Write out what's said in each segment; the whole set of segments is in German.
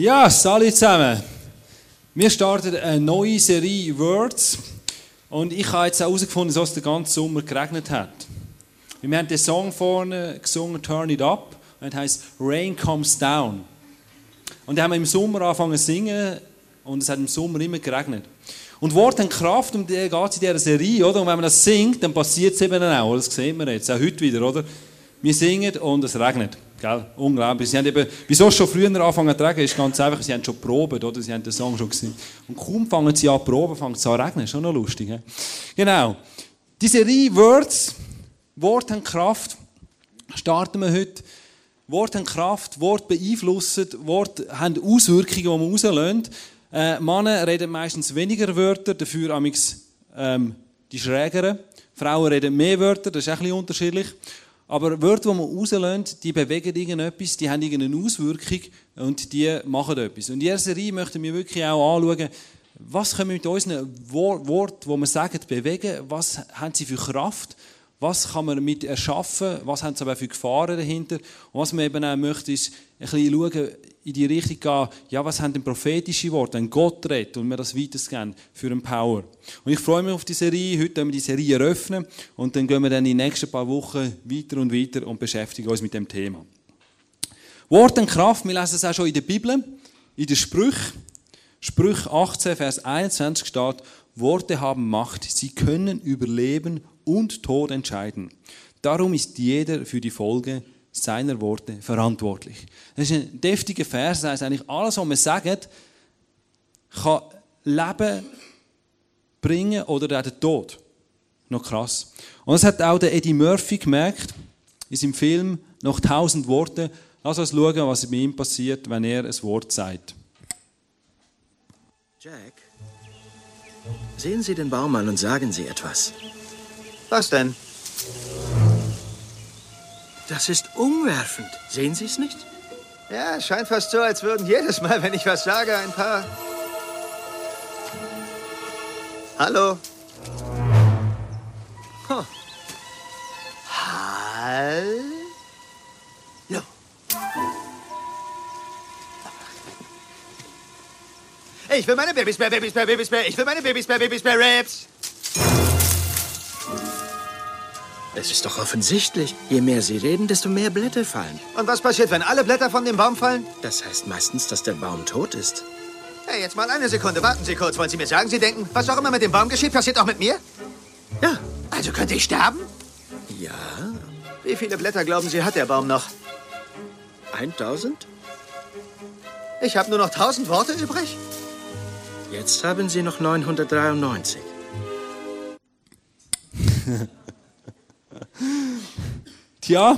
Ja, salut zusammen. Wir starten eine neue Serie Words. Und ich habe jetzt auch herausgefunden, dass es den ganzen Sommer geregnet hat. Wir haben den Song vorne gesungen, Turn It Up. Und das heisst Rain Comes Down. Und dann haben wir im Sommer angefangen zu singen. Und es hat im Sommer immer geregnet. Und Worte haben Kraft, um die geht es in dieser Serie, oder? Und wenn man das singt, dann passiert es eben auch. Das sehen wir jetzt, auch heute wieder, oder? Wir singen und es regnet. Gell? Unglaublich. Sie haben eben, wieso es schon früher angefangen zu regnen, ist ganz einfach, sie haben schon proben, oder? Sie haben den Song schon gesehen. Und kaum fangen sie an zu proben, fängt es an zu regnen. Schon noch lustig, he? Genau. Die Serie Words, Worte haben Kraft, starten wir heute. Worte haben Kraft, Worte beeinflussen, Worte haben Auswirkungen, die man rauslösen. Äh, Männer reden meistens weniger Wörter, dafür amix ähm, die schrägeren. Frauen reden mehr Wörter, das ist auch ein bisschen unterschiedlich. Aber Wörter, die man rauslässt, die bewegen irgendetwas, die haben irgendeine Auswirkung und die machen etwas. Und in dieser Serie möchten wir wirklich auch anschauen, was können wir mit unseren Worten, die wir sagen, bewegen, was haben sie für Kraft, was kann man damit erschaffen, was haben sie aber für Gefahren dahinter. Und was man eben auch möchte, ist ein bisschen schauen, in die Richtung gehen, ja, was haben denn prophetische Worte, wenn Gott redet und wir das weitergeben für einen Power. Und ich freue mich auf die Serie. Heute werden wir die Serie eröffnen und dann gehen wir dann in den nächsten paar Wochen weiter und weiter und beschäftigen uns mit dem Thema. Worte und Kraft, wir lesen es auch schon in der Bibel, in den Sprüchen. Sprüch 18, Vers 21 steht, Worte haben Macht, sie können über Leben und Tod entscheiden. Darum ist jeder für die Folge seiner Worte verantwortlich. Das ist ein deftiger Vers, das heißt eigentlich, alles, was wir sagen, kann Leben bringen oder auch den Tod. Noch krass. Und das hat auch der Eddie Murphy gemerkt, in seinem Film «Noch tausend Worte». Lass uns schauen, was mit ihm passiert, wenn er ein Wort sagt. Jack, sehen Sie den Baum an und sagen Sie etwas. Was denn? Das ist umwerfend. Sehen Sie es nicht? Ja, es scheint fast so, als würden jedes Mal, wenn ich was sage, ein paar... Hallo? Huh. Hallo? Ich will meine Babysbär, Babysbär, Babysbär. Ich will meine Babysbär, Babysbär, Raps. Es ist doch offensichtlich. Je mehr Sie reden, desto mehr Blätter fallen. Und was passiert, wenn alle Blätter von dem Baum fallen? Das heißt meistens, dass der Baum tot ist. Hey, jetzt mal eine Sekunde. Warten Sie kurz. Wollen Sie mir sagen, Sie denken, was auch immer mit dem Baum geschieht, passiert auch mit mir? Ja. Also könnte ich sterben? Ja. Wie viele Blätter glauben Sie, hat der Baum noch? 1000? Ich habe nur noch 1000 Worte übrig? Jetzt haben Sie noch 993. Tja,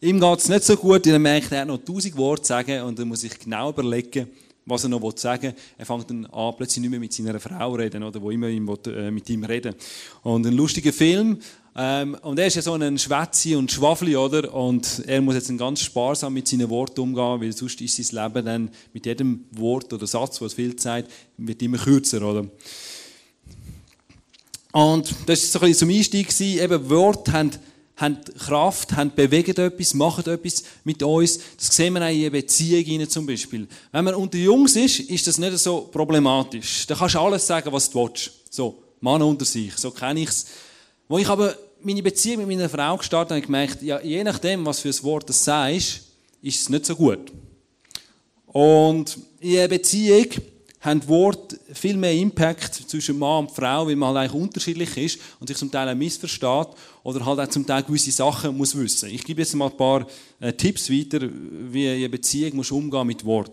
ihm geht es nicht so gut. Er merkt, er hat noch tausend Worte zu sagen und er muss sich genau überlegen, was er noch sagen will. Er fängt dann an, plötzlich nicht mehr mit seiner Frau reden, oder, wo immer ihm, äh, mit ihm reden Und ein lustiger Film. Ähm, und er ist ja so ein Schwätzi und Schwafli, oder? Und er muss jetzt ganz sparsam mit seinen Worten umgehen, weil sonst ist sein Leben dann mit jedem Wort oder Satz, was viel sagt, wird immer kürzer, oder? Und das war so ein bisschen zum Einstieg. Eben, Worte haben haben Kraft, haben bewegen etwas, machen etwas mit uns. Das sehen wir auch in Beziehungen zum Beispiel. Wenn man unter Jungs ist, ist das nicht so problematisch. Da kannst du alles sagen, was du willst. So, Mann unter sich, so kenne ich es. Wo ich aber meine Beziehung mit meiner Frau gestartet habe, habe ich gemerkt, ja, je nachdem, was für ein Wort du sagst, ist es nicht so gut. Und in einer Beziehung haben Worte viel mehr Impact zwischen Mann und Frau, weil man halt eigentlich unterschiedlich ist und sich zum Teil auch missversteht oder halt auch zum Teil gewisse Sachen muss wissen. Ich gebe jetzt mal ein paar äh, Tipps weiter, wie eine Beziehung muss umgehen mit Wort.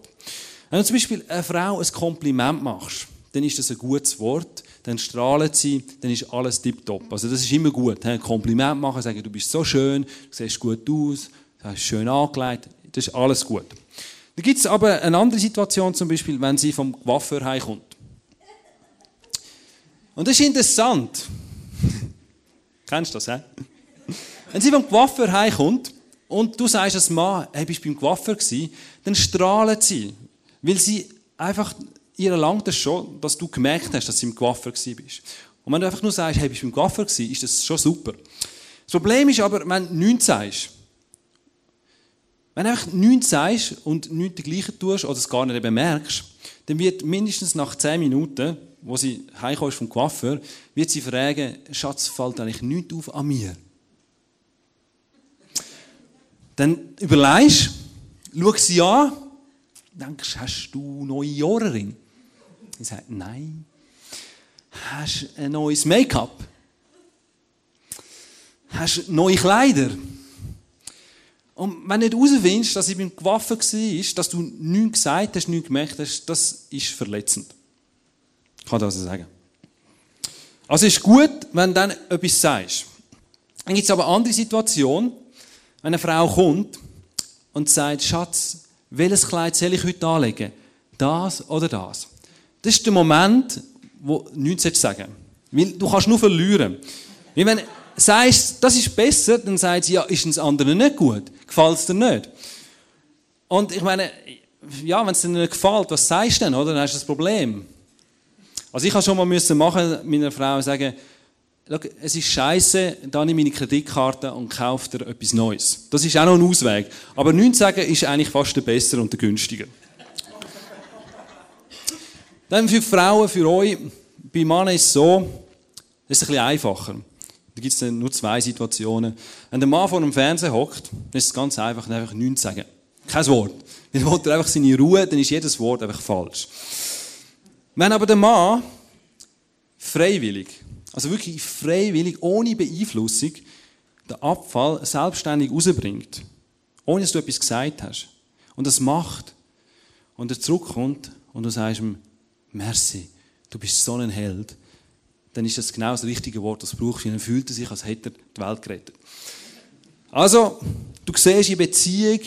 Wenn du zum Beispiel einer Frau ein Kompliment machst, dann ist das ein gutes Wort, dann strahlt sie, dann ist alles tipptopp. Also das ist immer gut. Ein Kompliment machen, sagen, du bist so schön, du siehst gut aus, du hast schön angelegt, das ist alles gut. Da gibt es aber eine andere Situation, zum Beispiel, wenn sie vom Coiffeur heimkommt. Und das ist interessant. Kennst du das, hä? Wenn sie vom Coiffeur heimkommt und du sagst als Mann, hey, bist du beim Coiffeur gewesen, dann strahlt sie. Weil sie einfach, ihr langt es schon, dass du gemerkt hast, dass sie im Coiffeur gewesen bist. Und wenn du einfach nur sagst, hey, bist du beim Coiffeur gewesen, ist das schon super. Das Problem ist aber, wenn du nichts sagst, Wenn du nichts sagst und nichts dergleichen tust oder es gar nicht bemerkst, dann wird mindestens nach 10 Minuten, wo sie heimkommst vom Coiffeur, wird sie fragen, Schatz, fällt eigentlich nichts auf an mir? Dann überlegst, schau sie an, denkst, hast du neue Ohrring? Sie sagt, nein. Hast du ein neues Make-up? Hast du neue Kleider? Und wenn du nicht herausfindest, dass ich beim Gewaffen war, dass du nichts gesagt hast, nichts gemerkt hast, das ist verletzend. Ich kann das sagen. Also ist gut, wenn du dann etwas sagst. Dann gibt es aber andere Situationen, wenn eine Frau kommt und sagt, Schatz, welches Kleid soll ich heute anlegen? Das oder das? Das ist der Moment, wo du nichts sagen sollst. Weil du kannst nur verlieren. Weil wenn sagst, das ist besser, dann sagt sie, ja, ist das andere nicht gut? Gefällt es dir nicht? Und ich meine, ja, wenn es dir nicht gefällt, was sagst du denn, oder? Dann hast du das Problem. Also ich habe schon mal müssen machen, meiner Frau sagen, es ist scheiße, dann nehme ich meine Kreditkarte und kaufe dir etwas Neues. Das ist auch noch ein Ausweg. Aber nichts sagen ist eigentlich fast der bessere und der günstiger. Dann für Frauen, für euch, bei Männern ist es so, es ist ein bisschen einfacher. Da gibt es nur zwei Situationen. Wenn der Mann vor dem Fernseher hockt, dann ist es ganz einfach, einfach nichts zu sagen. Kein Wort. Wenn er einfach seine Ruhe, dann ist jedes Wort einfach falsch. Wenn aber der Mann freiwillig, also wirklich freiwillig, ohne Beeinflussung, den Abfall selbstständig rausbringt, ohne dass du etwas gesagt hast, und das macht, und er zurückkommt und du sagst ihm, merci, du bist so ein Held, dann ist das genau das richtige Wort, das braucht. Dann fühlt er sich, als hätte er die Welt gerettet. Also, du siehst, in Beziehung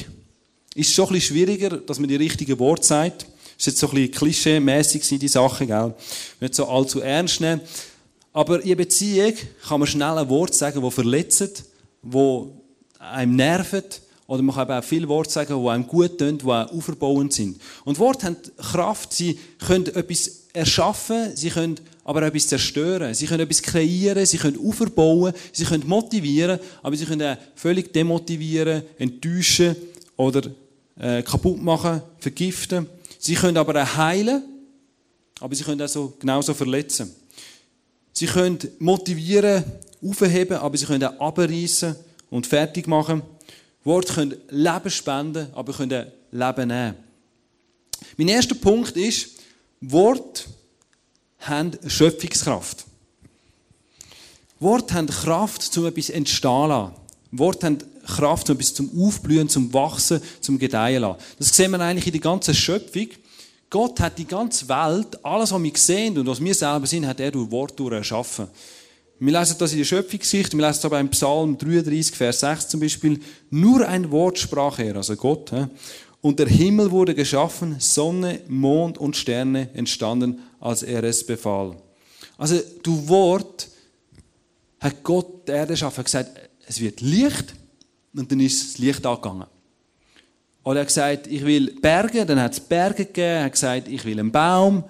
ist es schon ein bisschen schwieriger, dass man die richtigen Worte sagt. Das ist jetzt so ein bisschen klischee-mässig, die Sache, gell? Nicht so allzu ernst nehmen. Aber in Beziehung kann man schnell ein Wort sagen, das verletzt, das einem nervt, oder man kann auch viele Worte sagen, die einem gut tun, die auch auferbauend sind. Und Worte haben Kraft, sie können etwas erschaffen, sie können aber auch etwas zerstören. Sie können etwas kreieren, sie können aufbauen, sie können motivieren, aber sie können auch völlig demotivieren, enttäuschen oder äh, kaputt machen, vergiften. Sie können aber auch heilen, aber sie können auch so, genauso verletzen. Sie können motivieren, aufheben, aber sie können auch abreißen und fertig machen. Worte können Leben spenden, aber können Leben nehmen. Mein erster Punkt ist, Wort haben Schöpfungskraft. Wort haben Kraft, zum etwas entstehen lassen. Wort haben Kraft, um etwas zum Aufblühen, zum Wachsen, zum Gedeihen lassen. Das sehen wir eigentlich in der ganzen Schöpfung. Gott hat die ganze Welt, alles, was wir sehen und was wir selber sind, hat er durch Wort erschaffen. Wir lesen das in der Schöpfungsgeschichte, wir lesen es aber im Psalm 33, Vers 6 zum Beispiel. Nur ein Wort sprach er, also Gott. Und der Himmel wurde geschaffen, Sonne, Mond und Sterne entstanden, als er es befahl. Also, du Wort hat Gott die Erde geschaffen, hat gesagt, es wird Licht, und dann ist das Licht angegangen. Oder er hat gesagt, ich will Berge, dann hat es Berge gegeben, er hat gesagt, ich will einen Baum,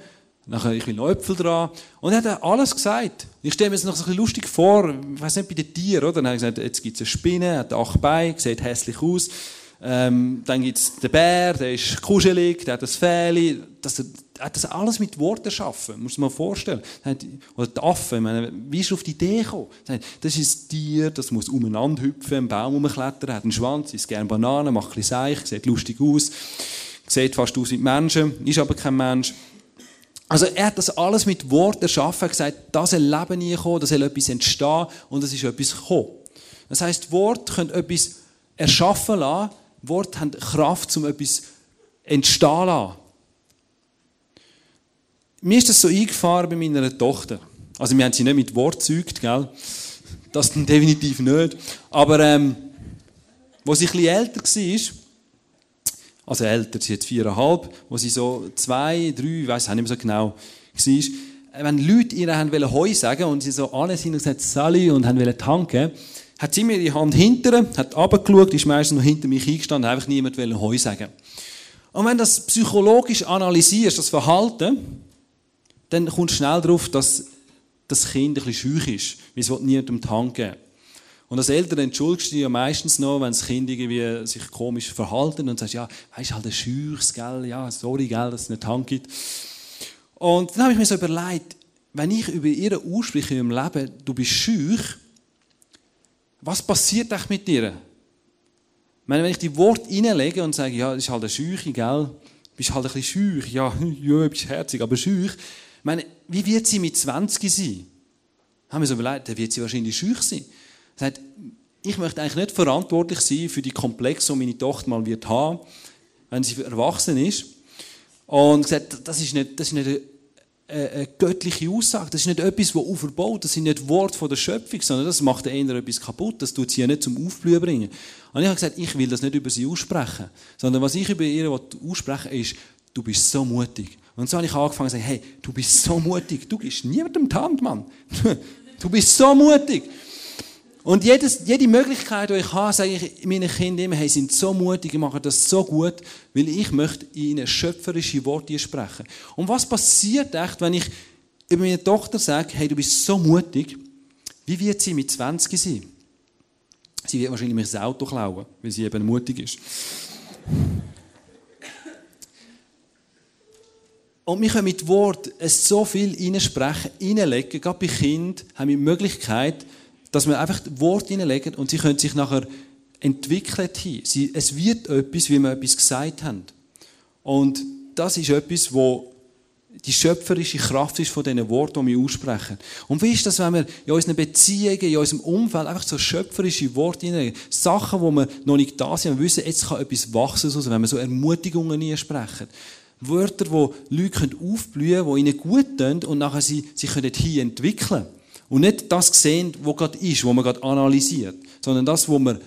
nachher ich will noch Äpfel dran. Und er hat alles gesagt. Ich stelle mir das noch so ein bisschen lustig vor, ich weiß nicht, bei den Tieren, oder? Dann hat er gesagt, jetzt gibt es eine Spinne, hat acht Beine, sieht hässlich aus. Ähm, dann gibt es den Bär, der ist kuschelig, der hat das Fähli. Das, er hat das alles mit Worten erschaffen, muss man sich vorstellen. Oder die Affen, meine, wie ist auf die Idee gekommen? Das ist ein Tier, das muss umeinander hüpfen, einen Baum umklettern, hat einen Schwanz, isst gerne Bananen, macht ein Seich, sieht lustig aus, sieht fast aus wie Menschen, ist aber kein Mensch. Also er hat das alles mit Worten erschaffen, er hat gesagt, da soll Leben kommen, da soll etwas entstehen und es ist etwas gekommen. Das heisst, Worte können etwas erschaffen lassen, Worte haben Kraft, um etwas entstehen zu lassen. Mir ist das so eingefahren bei meiner Tochter. Also wir haben sie nicht mit Wort gezeugt, gell? Das dann definitiv nicht. Aber ähm, wo sie bisschen älter war, also älter, sie jetzt viereinhalb, wo sie so zwei, drei, ich weiß nicht mehr so genau, war, wenn Leute ihr Heu sagen und sie so alle sind und gesagt Sally und haben wollen tanken, hat sie mir die Hand hinter, hat runtergeschaut, ist meistens noch hinter mich eingestanden, einfach niemand will Heu sagen. Und wenn du das psychologisch analysierst, das Verhalten, dann kommst du schnell darauf, dass das Kind ein bisschen schüch ist, weil es niemandem die Hand geben Und als Eltern entschuldigst du dich ja meistens noch, wenn das Kind irgendwie sich komisch verhalten und sagst, ja, weißt halt ein Scheuchs, gell, ja, sorry, gell, dass es nicht Hand gibt. Und dann habe ich mir so überlegt, wenn ich über ihr ausspreche meinem Leben, du bist schüch, was passiert echt mit dir? Ich meine, wenn ich die Worte reinlege und sage, ja, das ist halt eine Scheuche, gell, du bist halt ein bisschen schüch, ja, ja, bist herzig, aber schüch. Ich meine, wie wird sie mit 20 sein? Haben wir so überlegt, dann wird sie wahrscheinlich schüch sein. Sagt, ich möchte eigentlich nicht verantwortlich sein für die Komplexe, die meine Tochter mal wird haben, wenn sie erwachsen ist. Und gesagt, das ist nicht, das ist nicht eine, eine göttliche Aussage. Das ist nicht etwas, das aufbaut. Das sind nicht Worte der Schöpfung, sondern das macht eher etwas kaputt. Das tut sie ja nicht zum Aufblühen bringen. Und ich habe gesagt, ich will das nicht über sie aussprechen, sondern was ich über ihr aussprechen will, ist, du bist so mutig. Und so habe ich angefangen zu sagen, hey, du bist so mutig. Du gibst niemandem die Hand, Mann. Du bist so mutig. Und jedes, jede Möglichkeit, die ich habe, sage ich meinen Kindern immer, hey, sind so mutig, machen das so gut, weil ich möchte ihnen schöpferische Worte sprechen. Und was passiert echt, wenn ich über meine Tochter sage, hey, du bist so mutig, wie wird sie mit 20 sein? Sie wird wahrscheinlich mich das Auto klauen, weil sie eben mutig ist. Und wir können mit Wort so viel reinsprechen, reinlegen. Gerade bei Kindern haben wir die Möglichkeit, dass wir einfach Worte hineinlegen und sie können sich nachher entwickeln. Sie, es wird etwas, wie wir etwas gesagt haben. Und das ist etwas, wo die schöpferische Kraft ist von diesen Worten, die wir aussprechen. Und wie ist das, wenn wir in unseren Beziehungen, in unserem Umfeld einfach so schöpferische Worte hineinlegen? Sachen, wo wir noch nicht da sind, wir wissen, jetzt kann etwas wachsen, wenn wir so Ermutigungen sprechen. Wörter, wo Leute aufblühen können, die ihnen gut tun und nachher sie sich hier entwickeln können. Und nicht das sehen, was gerade ist, was man gerade analysiert, sondern das, was man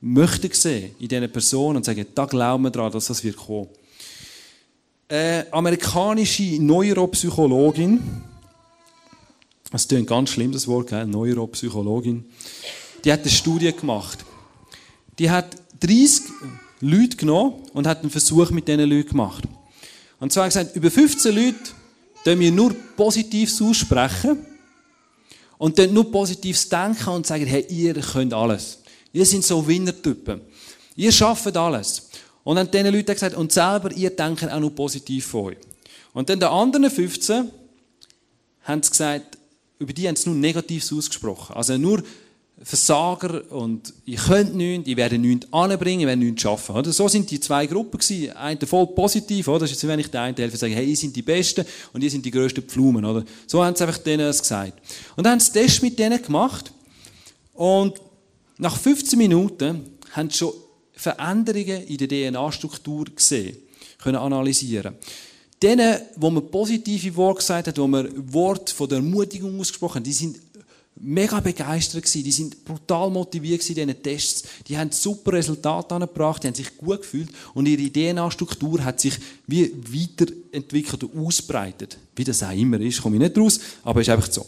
möchte sehen in dieser Person und sagen, da glauben wir daran, dass das wird kommen. Äh, amerikanische Neuropsychologin, das ist ein ganz schlimm, das Wort? Neuropsychologin, die hat eine Studie gemacht. Die hat 30 Leute genommen und hat einen Versuch mit diesen Leuten gemacht. Und zwar gesagt, über 15 Leute dürfen wir nur Positives aussprechen und dann nur Positives denken und sagen, hey, ihr könnt alles. Ihr seid so Winnertypen. Ihr schafft alles. Und dann diesen Leuten gesagt, und selber, ihr denkt auch nur positiv von euch. Und dann den anderen 15 haben sie gesagt, über die haben sie nur Negatives ausgesprochen. Also nur Versager und ich könnte nichts, ich werde nichts anbringen, ich werde nichts schaffen. Oder? So sind die zwei Gruppen gewesen. Eine voll positiv, oder? Das ist jetzt, wenn ich der einen helfe, sage, hey, ihr seid die Besten und ihr sind die grössten Pflumen, oder? So haben sie einfach denen das gesagt. Und dann haben sie Test mit denen gemacht und nach 15 Minuten haben sie schon Veränderungen in der DNA-Struktur gesehen, können analysieren. Denen, wo man positive Worte gesagt hat, wo man Wort von der Ermutigung ausgesprochen hat, die sind mega begeistert gewesen. Die sind brutal motiviert in diesen Tests. Die haben super Resultate angebracht, die haben sich gut gefühlt und ihre DNA-Struktur hat sich wie weiterentwickelt und ausbreitet. Wie das auch immer ist, komme ich nicht raus, aber ist einfach so.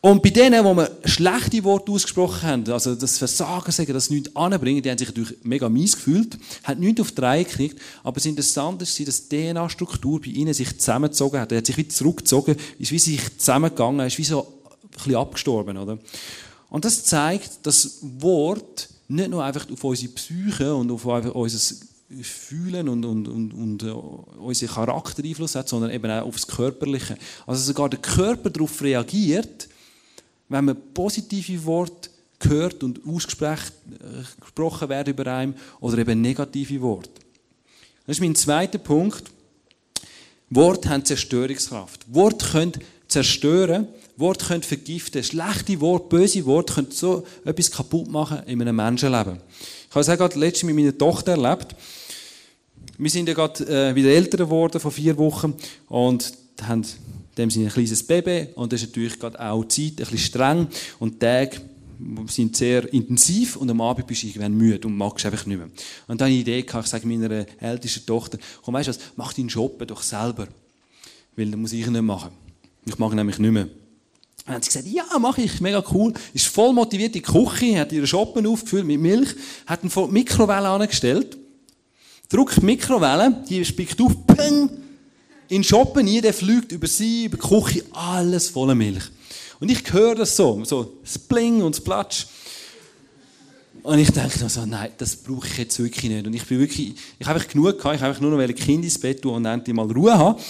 Und bei denen, wo wir schlechte Worte ausgesprochen haben, also das Versagen sagen, das nichts anbringen, die haben sich natürlich mega mies gefühlt, haben nichts auf die Reihe gekriegt, aber das Interessante ist, dass die DNA-Struktur bei ihnen sich zusammengezogen hat. Er hat sich wie zurückgezogen, ist wie sich zusammengegangen, ist wie so bisschen abgestorben, oder? Und das zeigt, dass Wort nicht nur einfach auf unsere Psyche und auf unser Fühlen und, und, und, und uh, unseren Charakter Einfluss hat, sondern eben auch aufs Körperliche. Also sogar der Körper darauf reagiert, wenn man positive Worte hört und ausgesprochen werden über einem oder eben negative Worte. Das ist mein zweiter Punkt. Worte haben Zerstörungskraft. Worte können zerstören Worte können vergiften. Schlechte Worte, böse Worte können so etwas kaputt machen in einem Menschenleben. Ich habe es auch gerade letztens mit meiner Tochter erlebt. Wir sind ja gerade äh, wieder älter geworden, vor vier Wochen, und haben dem sind ein kleines Baby, und das ist natürlich gerade auch Zeit, ein bisschen streng, und Tage sind sehr intensiv, und am Abend bist du irgendwann müde und magst einfach nicht mehr. Und dann habe ich eine Idee gehabt, ich sage meiner ältesten Tochter, komm, weißt du was, mach deinen Shoppen doch selber. Weil, das muss ich nicht machen. Ich mache nämlich nicht mehr. Dann hat sie gesagt, ja, mache ich, mega cool. Ist voll motiviert in die Küche, hat ihre Shoppen aufgefüllt mit Milch, hat ihn vor die Mikrowelle angestellt, drückt die Mikrowelle, die spickt auf, ping, in den Shoppen rein, der fliegt über sie, über die Küche, alles voller Milch. Und ich höre das so, so Spling und Splatsch. Und ich denke noch so, nein, das brauche ich jetzt wirklich nicht. Und ich bin wirklich, ich habe genug gehabt, ich habe nur noch ein Kind ins Bett tun und endlich mal Ruhe haben.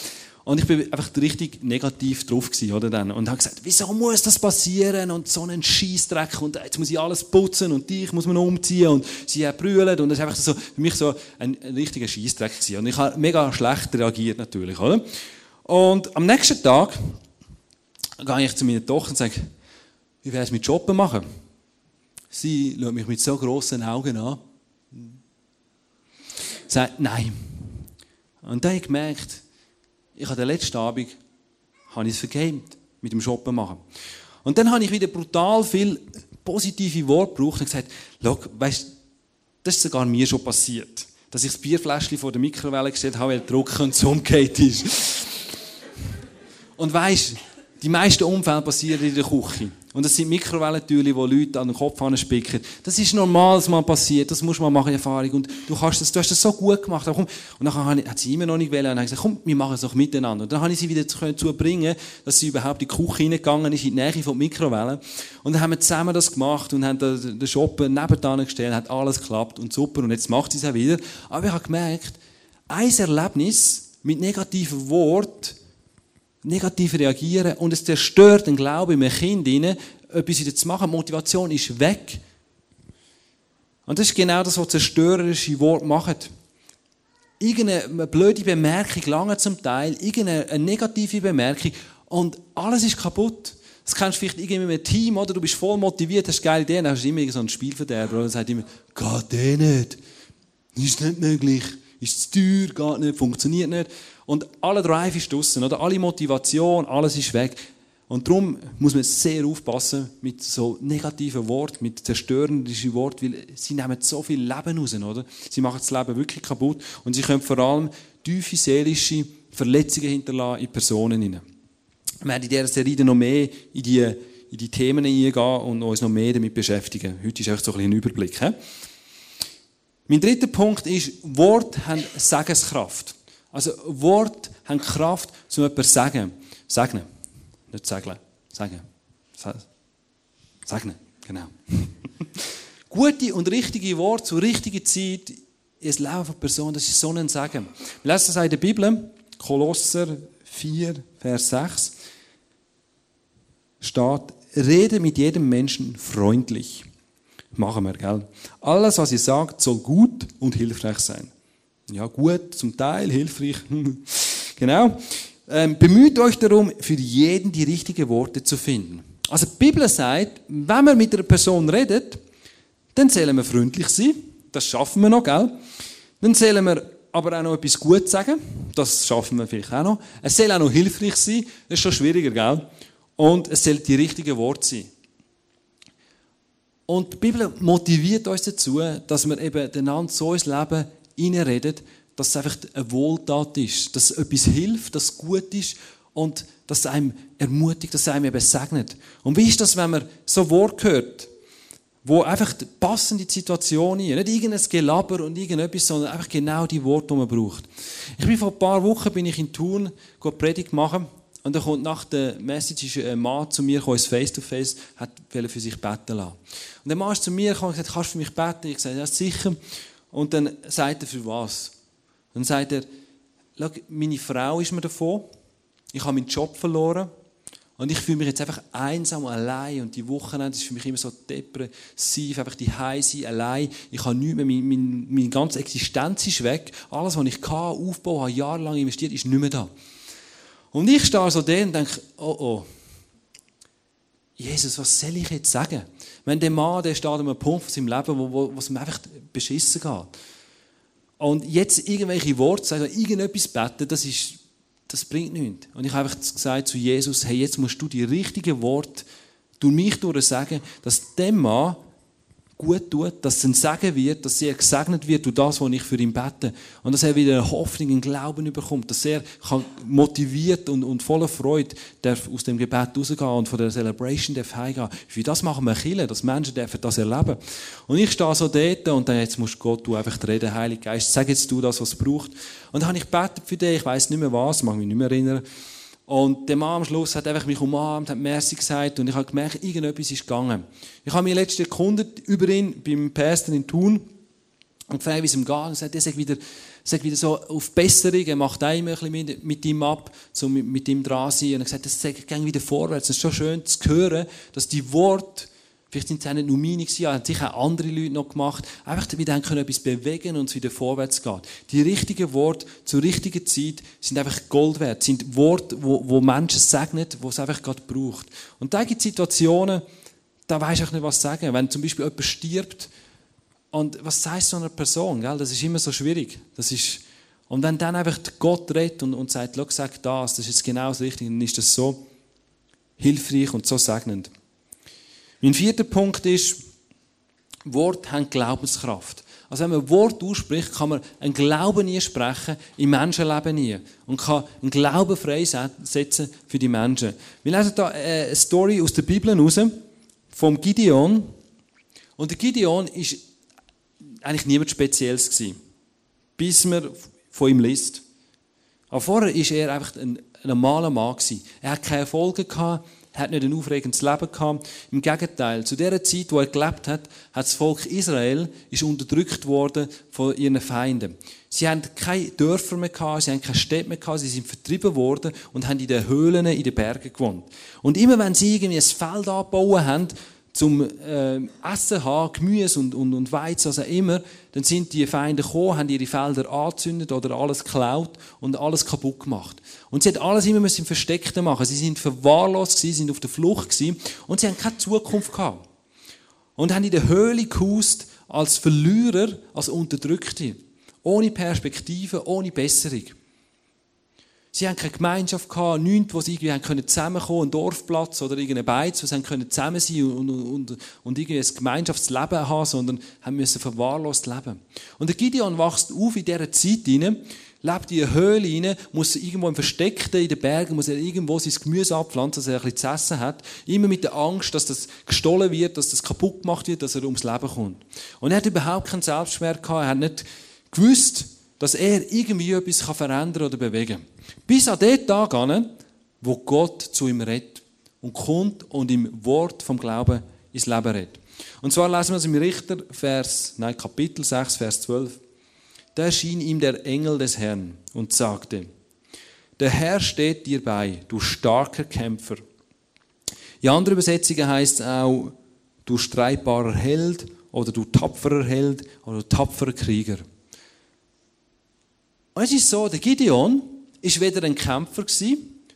Und ich bin einfach richtig negativ drauf gewesen, oder dann. Und habe gesagt, wieso muss das passieren? Und so einen Scheissdreck und jetzt muss ich alles putzen und dich muss man umziehen und sie brüllt und das ist einfach so, für mich so ein, ein richtiger Scheissdreck gewesen. Und ich habe mega schlecht reagiert natürlich, oder? Und am nächsten Tag gehe ich zu meiner Tochter und sage, wie wäre es mit Shoppen machen? Sie schaut mich mit so grossen Augen an. Sagt, nein. Und dann habe ich gemerkt, ich habe den letzten Abend habe ich vergamed mit dem Shoppen machen. Und dann habe ich wieder brutal viel positive Worte gebraucht und gesagt, schau, weißt, das ist sogar mir schon passiert. Dass ich das Bierfläschchen vor der Mikrowelle gestellt habe, weil der Druck und so ist. Und weißt, die meisten Unfälle passieren in der Küche. Und das sind Mikrowellentürchen, wo Leute an den Kopf spicken. Das ist normal, dass mal passiert. Das muss man machen, Erfahrung. Und du, kannst das, du hast das so gut gemacht. komm. Und dann hat sie immer noch nicht wollen. Und dann gesagt, komm, wir machen es doch miteinander. Und dann habe ich sie wieder dazu bringen, dass sie überhaupt in die Küche hineingegangen ist, in die Nähe von der Mikrowelle. Und dann haben wir zusammen das gemacht und haben den Shoppen nebenan gestellt, hat alles geklappt und super. Und jetzt macht sie es auch wieder. Aber ich habe gemerkt, ein Erlebnis mit negativen Worten, negativ reagieren und es zerstört den Glauben im Kind hinein, etwas wieder zu machen. Motivation ist weg. Und das ist genau das, was zerstörerische Worte machen. Irgendeine blöde Bemerkung lange zum Teil, irgendeine negative Bemerkung und alles ist kaputt. Das kennst du vielleicht irgendwie mit einem Team, oder? Du bist voll motiviert, hast geile Ideen, dann hast du immer so einen Spielverderber, der sagt immer, geht eh nicht. Ist nicht möglich. Ist zu teuer, geht nicht, funktioniert nicht. Und aller Drive ist draussen, oder? Alle Motivation, alles ist weg. Und darum muss man sehr aufpassen mit so negativen Worten, mit zerstörenden Worten, weil sie nehmen so viel Leben raus, oder? Sie machen das Leben wirklich kaputt und sie können vor allem tiefe seelische Verletzungen hinterlassen in Personen hinein. Wir werden in dieser Serie noch mehr in die, in die Themen eingehen und uns noch mehr damit beschäftigen. Heute ist echt so ein, ein Überblick. He? Mein dritter Punkt ist, Wort haben Segenskraft. Also Wort haben Kraft, um etwas zu sagen. Segnen. Nicht segeln. Sagen. Segnen. Genau. Gute und richtige Worte zur richtigen Zeit in das Leben von Person, das ist so ein Segen. Wir lesen das in der Bibel, Kolosser 4, Vers 6, steht, rede mit jedem Menschen freundlich. Machen wir, gell? Alles, was ihr sagt, soll gut und hilfreich sein. Ja, gut, zum Teil, hilfreich. genau. Ähm, bemüht euch darum, für jeden die richtigen Worte zu finden. Also die Bibel sagt, wenn wir mit einer Person redet, dann sollen wir freundlich sein. Das schaffen wir noch, gell? Dann sollen wir aber auch noch etwas Gutes sagen. Das schaffen wir vielleicht auch noch. Es soll auch noch hilfreich sein. Das ist schon schwieriger, gell? Und es soll die richtigen Worte sein. Und die Bibel motiviert uns dazu, dass wir eben einander so ins Leben reinredet, dass es einfach eine Wohltat ist, dass etwas hilft, dass es gut ist und dass es einem ermutigt, dass es einem eben segnet. Und wie ist das, wenn man so Wort hört, wo einfach passende Situation ist, nicht irgendein Gelaber und irgendetwas, sondern einfach genau die Worte, die man braucht. Ich bin vor ein paar Wochen bin ich in Thun Predigt machen und dann kommt nach der Message ein Mann zu mir, ins Face-to-Face, hat für sich beten lassen. Und der Mann ist zu mir gekommen und gesagt, kannst du für mich beten? Ich sagte, ja, sicher. Und dann sagt er, für was? Dann sagt er, meine Frau ist mir davon, ich habe meinen Job verloren und ich fühle mich jetzt einfach einsam, allein und die Wochenende ist für mich immer so depressiv, einfach die Heise, allein. Ich habe nichts mehr, meine, meine, meine ganze Existenz ist weg. Alles, was ich kann, aufbauen, habe jahrelang investiert, ist nicht mehr da. Und ich stehe so da und denke, oh oh, Jesus, was soll ich jetzt sagen? Wenn der Mann, der steht an einem Punkt von seinem Leben, wo, wo, wo es ihm einfach beschissen geht. Und jetzt irgendwelche Worte sagen, irgendetwas beten, das ist, das bringt nichts. Und ich habe einfach gesagt zu Jesus, hey, jetzt musst du die richtigen Worte durch mich durch sagen, dass dem Mann gut tut, dass es ein Segen wird, dass er gesegnet wird durch das, was ich für ihn bete. Und dass er wieder eine Hoffnung, einen Glauben bekommt, dass er motiviert und, und voller Freude darf aus dem Gebet rausgehen und von der Celebration darf heimgehen. Für das machen wir Chile, dass Menschen dürfen das erleben. Und ich stehe so dort und dann jetzt musst Gott du einfach reden, Heilige Geist, sag jetzt du das, was es braucht. Und dann habe ich gebetet für dich, ich weiß nicht mehr was, mag mich nicht mehr erinnern. Und der Mann am Schluss hat einfach mich umarmt, hat Merci gesagt und ich habe gemerkt, irgendetwas ist gegangen. Ich habe mich letztens erkundet über ihn beim Pastor in Thun und gefragt, wie es ihm geht. Und sagt, er sagt wieder, sagt wieder so auf Besserung, er macht auch immer ein bisschen mit, ihm ab, so mit, mit ihm dran sein. Und er sagt, das geht wieder vorwärts. Es ist schon schön zu hören, dass die Worte Vielleicht sind es auch nicht nur meine gewesen, haben sicher auch andere Leute noch gemacht. Einfach damit dann können etwas bewegen und es wieder vorwärts geht. Die richtigen Worte zur richtigen Zeit sind einfach Gold wert. Sind Worte, wo, wo Menschen segnen, wo es einfach gerade braucht. Und da gibt es Situationen, da weiß ich nicht, was sagen. Wenn zum Beispiel jemand stirbt, und was sagst du einer Person? Gell? Das ist immer so schwierig. Das ist, und wenn dann einfach Gott redet und, und sagt, sag das, das ist jetzt genau das Richtige, dann ist das so hilfreich und so segnend. Mein vierter Punkt ist, Wort haben Glaubenskraft. Also wenn man Wort ausspricht, kann man einen Glauben nie sprechen, im Menschenleben nie. Und kann einen Glauben freisetzen für die Menschen. Wir lesen da äh, eine Story aus der Bibel raus, vom Gideon. Und der Gideon ist eigentlich niemand Spezielles gewesen, bis man von ihm liest. Aber vorher war er einfach ein, ein normaler Mann gewesen. Er hat keine Erfolge gehabt, hat nicht ein aufregendes Leben gehabt. Im Gegenteil, zu der Zeit, wo er gelebt hat, hat das Volk Israel ist unterdrückt worden von ihren Feinden. Sie haben keine Dörfer mehr gehabt, sie haben keine Städte mehr gehabt, sie sind vertrieben worden und haben in den Höhlen, in den Bergen gewohnt. Und immer wenn sie irgendwie ein Feld angebaut haben, zum äh, Essen haben, Gemüse und, und, und Weizen, was auch immer, dann sind die Feinde gekommen, haben ihre Felder angezündet oder alles geklaut und alles kaputt gemacht. Und sie hat alles immer im Versteckten machen. Sie sind verwahrlost gewesen, sind auf der Flucht gewesen und sie haben keine Zukunft gehabt. Und haben in der Höhle gehust als Verlierer, als Unterdrückte. Ohne Perspektive, ohne Besserung. Sie haben keine Gemeinschaft gehabt, nichts, wo sie irgendwie können zusammenkommen, einen Dorfplatz oder irgendeine Beiz, wo sie können zusammen sein und, und, und, irgendwie ein Gemeinschaftsleben haben, sondern haben müssen verwahrlost leben. Und der Gideon wächst auf in dieser Zeit hinein, lebt in einer Höhle hinein, muss irgendwo im Versteckten in den Bergen, muss er irgendwo sein Gemüse abpflanzen, dass er ein bisschen zu essen hat. Immer mit der Angst, dass das gestohlen wird, dass das kaputt gemacht wird, dass er ums Leben kommt. Und er hat überhaupt keinen Selbstschmerz gehabt, er hat nicht gewusst, dass er irgendwie etwas verändern oder bewegen kann. Bis an den Tag an, wo Gott zu ihm redet und kommt und im Wort vom Glauben ins Leben redet. Und zwar lesen wir es im Richter, Vers, nein, Kapitel 6, Vers 12. Da erschien ihm der Engel des Herrn und sagte, der Herr steht dir bei, du starker Kämpfer. In anderen Übersetzungen heißt es auch, du streitbarer Held oder du tapferer Held oder tapferer Krieger. Und es ist so, der Gideon, ist weder ein Kämpfer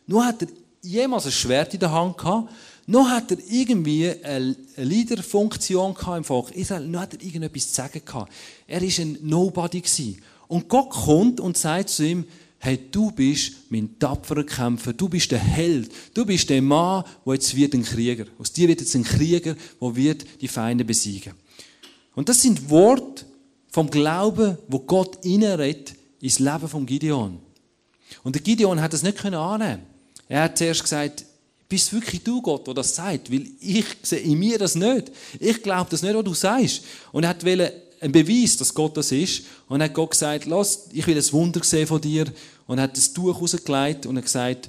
noch hat er jemals ein Schwert in der Hand gehabt, noch hat er irgendwie eine Leaderfunktion im Volk Israel, noch hat er irgendetwas zu sagen gehabt. Er ist ein Nobody gewesen. Und Gott kommt und sagt zu ihm, hey, du bist mein tapferer Kämpfer, du bist der Held, du bist der Mann, der jetzt wird ein Krieger. Aus dir wird jetzt ein Krieger, der wird die Feinde besiegen. Und das sind Worte vom Glauben, wo Gott reinredet ins Leben von Gideon. Und der Gideon hat das nicht annehmen Er hat zuerst gesagt, bist wirklich du Gott, der das sagt? Weil ich sehe in mir das nicht. Ich glaube das nicht, was du sagst. Und er hat einen Beweis, dass Gott das ist. Und hat Gott gesagt, lass, ich will ein Wunder sehen von dir. Und er hat das Tuch rausgelegt und hat gesagt,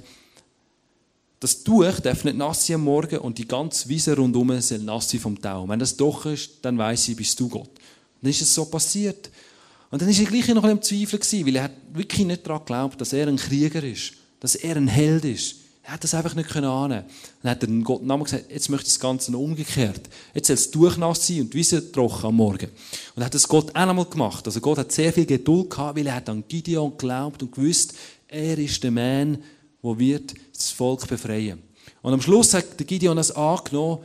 das Tuch darf nicht nass sein am Morgen und die ganze Wiese rundherum soll nass sein vom Tau. Wenn das doch ist, dann weiß ich, bist du Gott. Und dann ist es so passiert. Und dann war er gleich noch ein bisschen im Zweifel, weil er hat wirklich nicht daran geglaubt, dass er ein Krieger ist, dass er ein Held ist. Er hat das einfach nicht annehmen Dann hat er Gott Namen gesagt, jetzt möchte ich das Ganze noch umgekehrt. Jetzt soll es durchnass sein und die Wiese trocken am Morgen. Und hat das Gott auch einmal gemacht. Also Gott hat sehr viel Geduld gehabt, weil er hat an Gideon geglaubt und gewusst, er ist der Mann, der wird das Volk befreien. Und am Schluss hat der Gideon das angenommen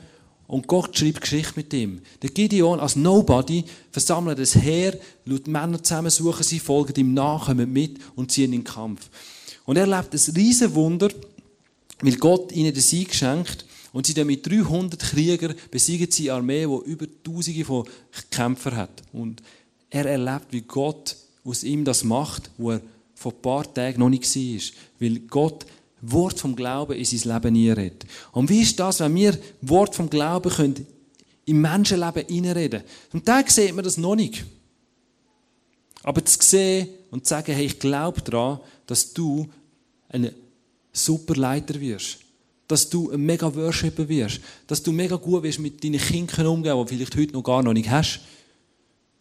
und Gott schreibt Geschichte mit ihm. Der Gideon als Nobody versammelt das Heer, lässt Männer zusammensuchen, sie folgen ihm nach, kommen mit und ziehen in den Kampf. Und er erlebt ein riesen Wunder, weil Gott ihnen den Sieg schenkt und sie dann mit 300 Kriegern besiegen sie Armee, die über Tausende von Kämpfern hat. Und er erlebt, wie Gott aus ihm das macht, wo er vor ein paar Tagen noch nicht war. Weil Gott Wort vom Glauben in sein Leben einredet. Und wie ist das, wenn wir Wort vom Glauben können im Menschenleben hineinreden Und da sieht man das noch nicht. Aber zu sehen und zu sagen, hey, ich glaube daran, dass du ein super Leiter wirst. Dass du ein mega Worshipper wirst. Dass du mega gut wirst mit deinen Kindern umgehen, die vielleicht heute noch gar noch nicht hast.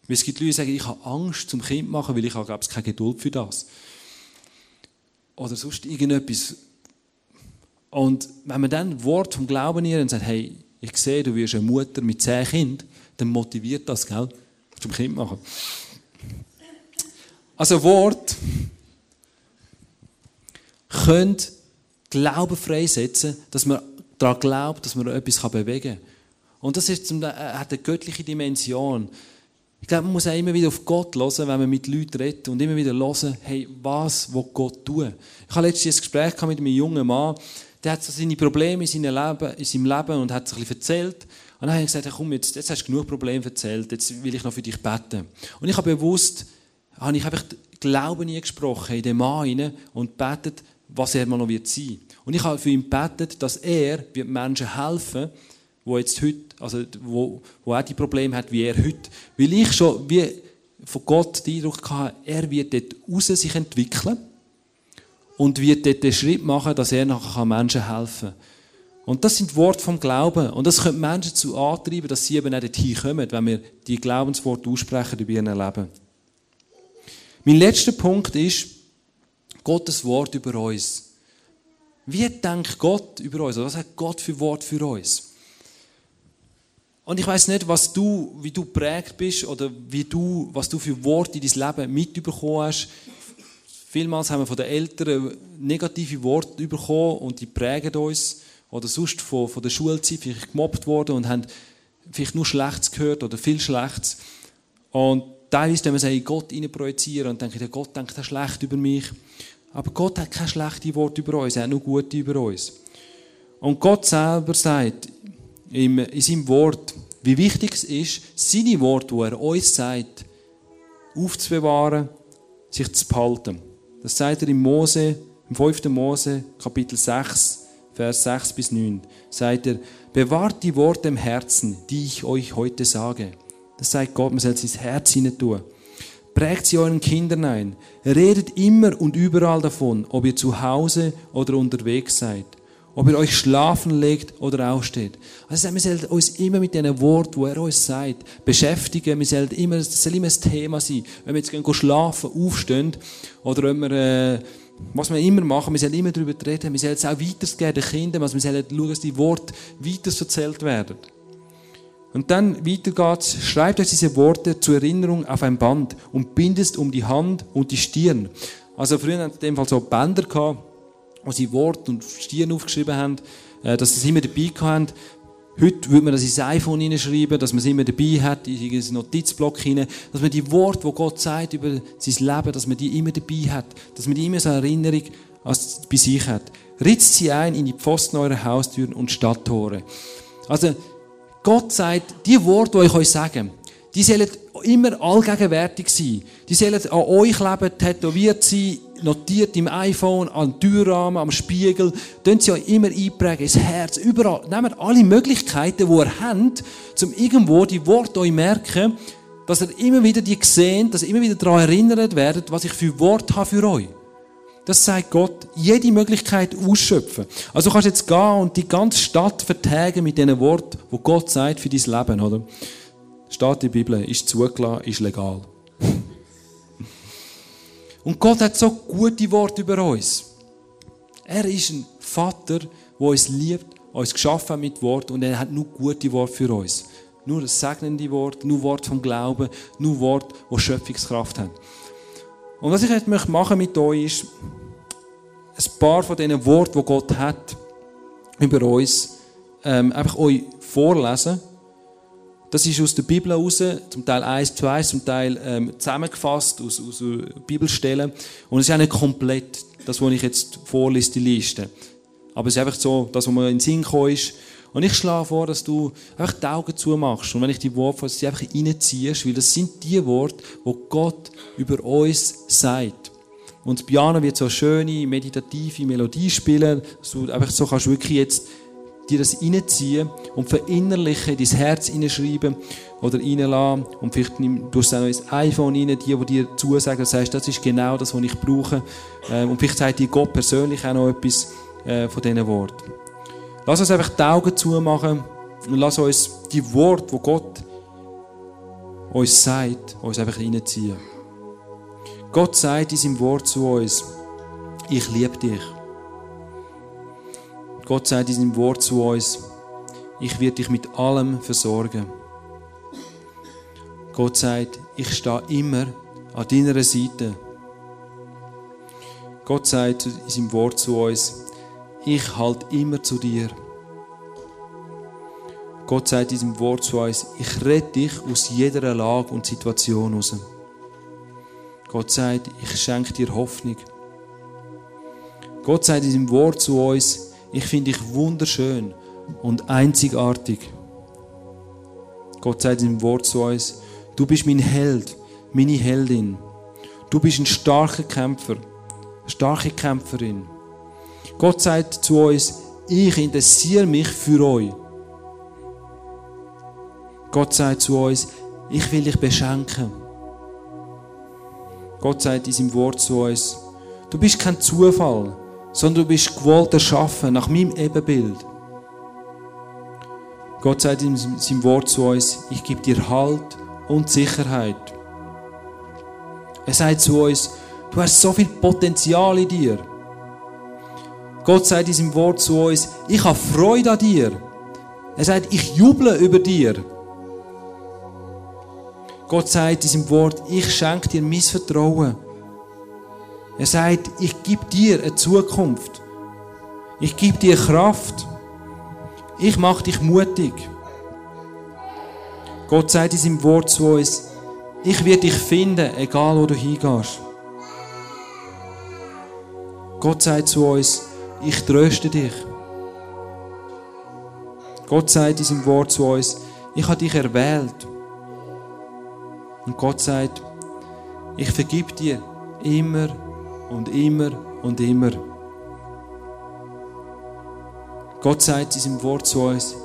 Weil es gibt Leute, die sagen, ich habe Angst zum Kind machen, weil ich habe, glaube ich, keine Geduld für das. Oder sonst irgendetwas. Und wenn man dann Wort vom Glauben ihr und sagt, hey, ich sehe, du wirst eine Mutter mit zehn Kindern, dann motiviert das, gell? Zum Kind machen. Also Wort könnt Glauben freisetzen, dass man daran glaubt, dass man etwas bewegen kann. Und das ist, äh, hat eine göttliche Dimension. Ich glaube, man muss auch immer wieder auf Gott hören, wenn man mit Leuten redet und immer wieder hören, hey, was will Gott tun? Ich habe letztens ein Gespräch mit einem jungen Mann, der hat so seine Probleme in seinem Leben, in seinem Leben und hat sich ein bisschen erzählt. Und dann habe ich gesagt, hey, komm, jetzt, jetzt hast du genug Probleme erzählt, jetzt will ich noch für dich beten. Und ich habe bewusst, habe ich einfach Glauben gesprochen in den Mann hinein und betet, was er mal noch wird. Und ich habe für ihn betet, dass er wird Menschen helfen, wo jetzt heute, also wo, wo auch die Probleme hat wie er heute, weil ich schon wie von Gott den Eindruck hatte, er wird dort raus sich entwickeln und wird dort den Schritt machen, dass er nachher Menschen helfen kann. Und das sind Worte vom Glauben. Und das könnte Menschen dazu antreiben, dass sie eben auch dorthin kommen, wenn wir die Glaubensworte aussprechen über ihr Leben. Mein letzter Punkt ist Gottes Wort über uns. Wie denkt Gott über uns? Was hat Gott für Wort für uns? Und ich weiß nicht, was du, wie du prägt bist oder wie du, was du für Worte in dein Leben mitbekommen hast. Vielmals haben wir von den Eltern negative Worte bekommen und die prägen uns. Oder sonst von, von der Schulzeit vielleicht gemobbt worden und haben vielleicht nur Schlechtes gehört oder viel Schlechtes. Und teilweise wenn wir es Gott projizieren und denken, Gott denkt schlecht über mich. Aber Gott hat keine schlechten Worte über uns, er hat nur gute über uns. Und Gott selber sagt in seinem Wort, wie wichtig es ist, seine Worte, die er uns sagt, aufzubewahren, sich zu behalten. Das sagt er im Mose, im 5. Mose, Kapitel 6, Vers 6 bis 9. Sagt er, bewahrt die Worte im Herzen, die ich euch heute sage. Das sagt Gott, man soll ins Herz hinein tun. Prägt sie euren Kindern ein. Redet immer und überall davon, ob ihr zu Hause oder unterwegs seid. Ob ihr euch schlafen legt oder aufsteht. Also wir sollen uns immer mit diesen Wort, wo er uns sagt, beschäftigen. Wir sollen immer, das soll immer ein Thema sein. Wenn wir jetzt gehen schlafen, aufstehen, oder wenn wir, äh, was wir immer machen, wir sollen immer darüber reden. Wir sollen es auch weitergeben den Kindern. Also wir sollen schauen, dass die Worte weiter erzählt werden. Und dann weiter geht's. Schreibt euch diese Worte zur Erinnerung auf ein Band und bindest um die Hand und die Stirn. Also früher hatten in dem Fall so Bänder gehabt, wo sie Wort und Stirn aufgeschrieben haben, äh, dass sie es immer dabei hatten. Heute würde man das ins iPhone hineinschreiben, dass man es immer dabei hat, in einen Notizblock hinein, dass man die Worte, die Gott sagt über sein Leben, dass man die immer dabei hat, dass man die immer so eine Erinnerung bei sich hat. Ritzt sie ein in die Pfosten eurer Haustüren und Stadttore. Also, Gott sagt, die Worte, die ich euch sage, die sollen immer allgegenwärtig sein. Die sollen an euch leben, tätowiert sein, notiert im iPhone, am Türrahmen, am Spiegel. Tun sie euch immer einprägen, ins Herz, überall. Nehmt alle Möglichkeiten, die ihr habt, um irgendwo die Worte euch merken, dass ihr immer wieder die sehen, dass ihr immer wieder daran erinnert werdet, was ich für Worte habe für euch. Das sagt Gott, jede Möglichkeit ausschöpfen. Also du kannst jetzt gehen und die ganze Stadt vertagen mit diesen Worten, wo Gott sagt für dein Leben, oder? Steht in der Bibel, ist zugelassen, ist legal. Und Gott hat so gute Worte über uns. Er ist ein Vater, der uns liebt, uns geschaffen mit Wort und er hat nur gute Worte für uns. Nur segnende Worte, nur Worte vom Glauben, nur Worte, die Schöpfungskraft haben. Und was ich jetzt machen mit euch ist, ein paar von diesen Worten, die Gott hat über uns, ähm, einfach euch vorlesen. Das ist aus der Bibel heraus, zum Teil eins zu eins, zum Teil ähm, zusammengefasst aus, aus Bibelstellen. Und es ist auch nicht komplett, das, was ich jetzt vorlese, die Liste. Aber es ist einfach so, das, was mir in den Sinn gekommen ist. Und ich schlage vor, dass du einfach die Augen zumachst. Und wenn ich die Worte, du einfach reinziehst, weil das sind die Worte, die Gott über uns sagt. Und das Piano wird so eine schöne, meditative Melodie spielen, dass du einfach so kannst wirklich jetzt dir das reinziehen und verinnerlichen, dein Herz reinschreiben oder reinlassen. Und vielleicht nimm, du auch noch ins iPhone rein, die, die dir zusagen, und sagst, das ist genau das, was ich brauche. Ähm, und vielleicht sagt dir Gott persönlich auch noch etwas. äh, von diesen Worten. Lass uns einfach die Augen zumachen und lass uns die Worte, wo Gott uns sagt, uns einfach reinziehen. Gott sagt in seinem Wort zu uns, ich liebe dich. Gott sagt in seinem Wort zu uns, ich werde dich mit allem versorgen. Gott sagt, ich stehe immer an deiner Seite. Gott sagt in seinem Wort zu uns, ich halte immer zu dir. Gott sagt in seinem Wort zu uns, ich rette dich aus jeder Lage und Situation raus. Gott sagt, ich schenke dir Hoffnung. Gott sagt in seinem Wort zu uns, ich finde dich wunderschön und einzigartig. Gott sagt seinem Wort zu uns, du bist mein Held, meine Heldin. Du bist ein starker Kämpfer, starke Kämpferin. Gott sagt zu uns, ich interessiere mich für euch. Gott sagt zu uns, ich will dich beschenken. Gott sagt in seinem Wort zu uns, du bist kein Zufall, sondern du bist gewollt erschaffen nach meinem Ebenbild. Gott sagt in seinem Wort zu uns, ich gebe dir Halt und Sicherheit. Er sagt zu uns, du hast so viel Potenzial in dir. Gott sagt in seinem Wort zu uns, ich habe Freude an dir. Er sagt, ich juble über dir. Gott sagt in seinem Wort, ich schenke dir mein Vertrauen. Er sagt, ich gebe dir eine Zukunft. Ich gebe dir Kraft. Ich mache dich mutig. Gott sagt in seinem Wort zu uns, ich werde dich finden, egal wo du hingehst. Gott sagt zu uns, ich tröste dich. Gott sagt in seinem Wort zu uns, ich habe dich erwählt. Und Gott sagt, ich vergib dir immer und immer und immer. Gott sagt in seinem Wort zu uns,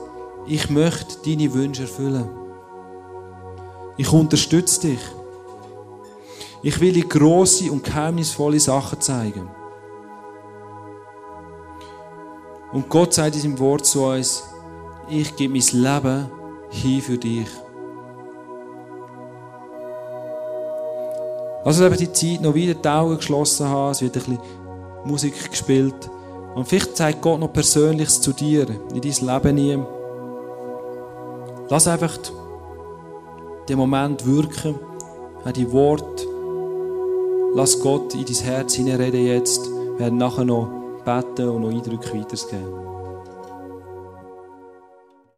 ich möchte deine Wünsche erfüllen. Ich unterstütze dich. Ich will dir grosse und geheimnisvolle Sachen zeigen. Und Gott sagt in seinem Wort zu uns, ich gebe mein Leben hin für dich. Lass uns einfach die Zeit noch wieder die Augen geschlossen haben. Es wird ein bisschen Musik gespielt. Und vielleicht zeigt Gott noch Persönliches zu dir, in dein Leben nie. Lass einfach den Moment wirken, auch die Worte. Lass Gott in dein Herz hineinreden jetzt. Werden nachher noch beten und noch Eindrücke weitergeben.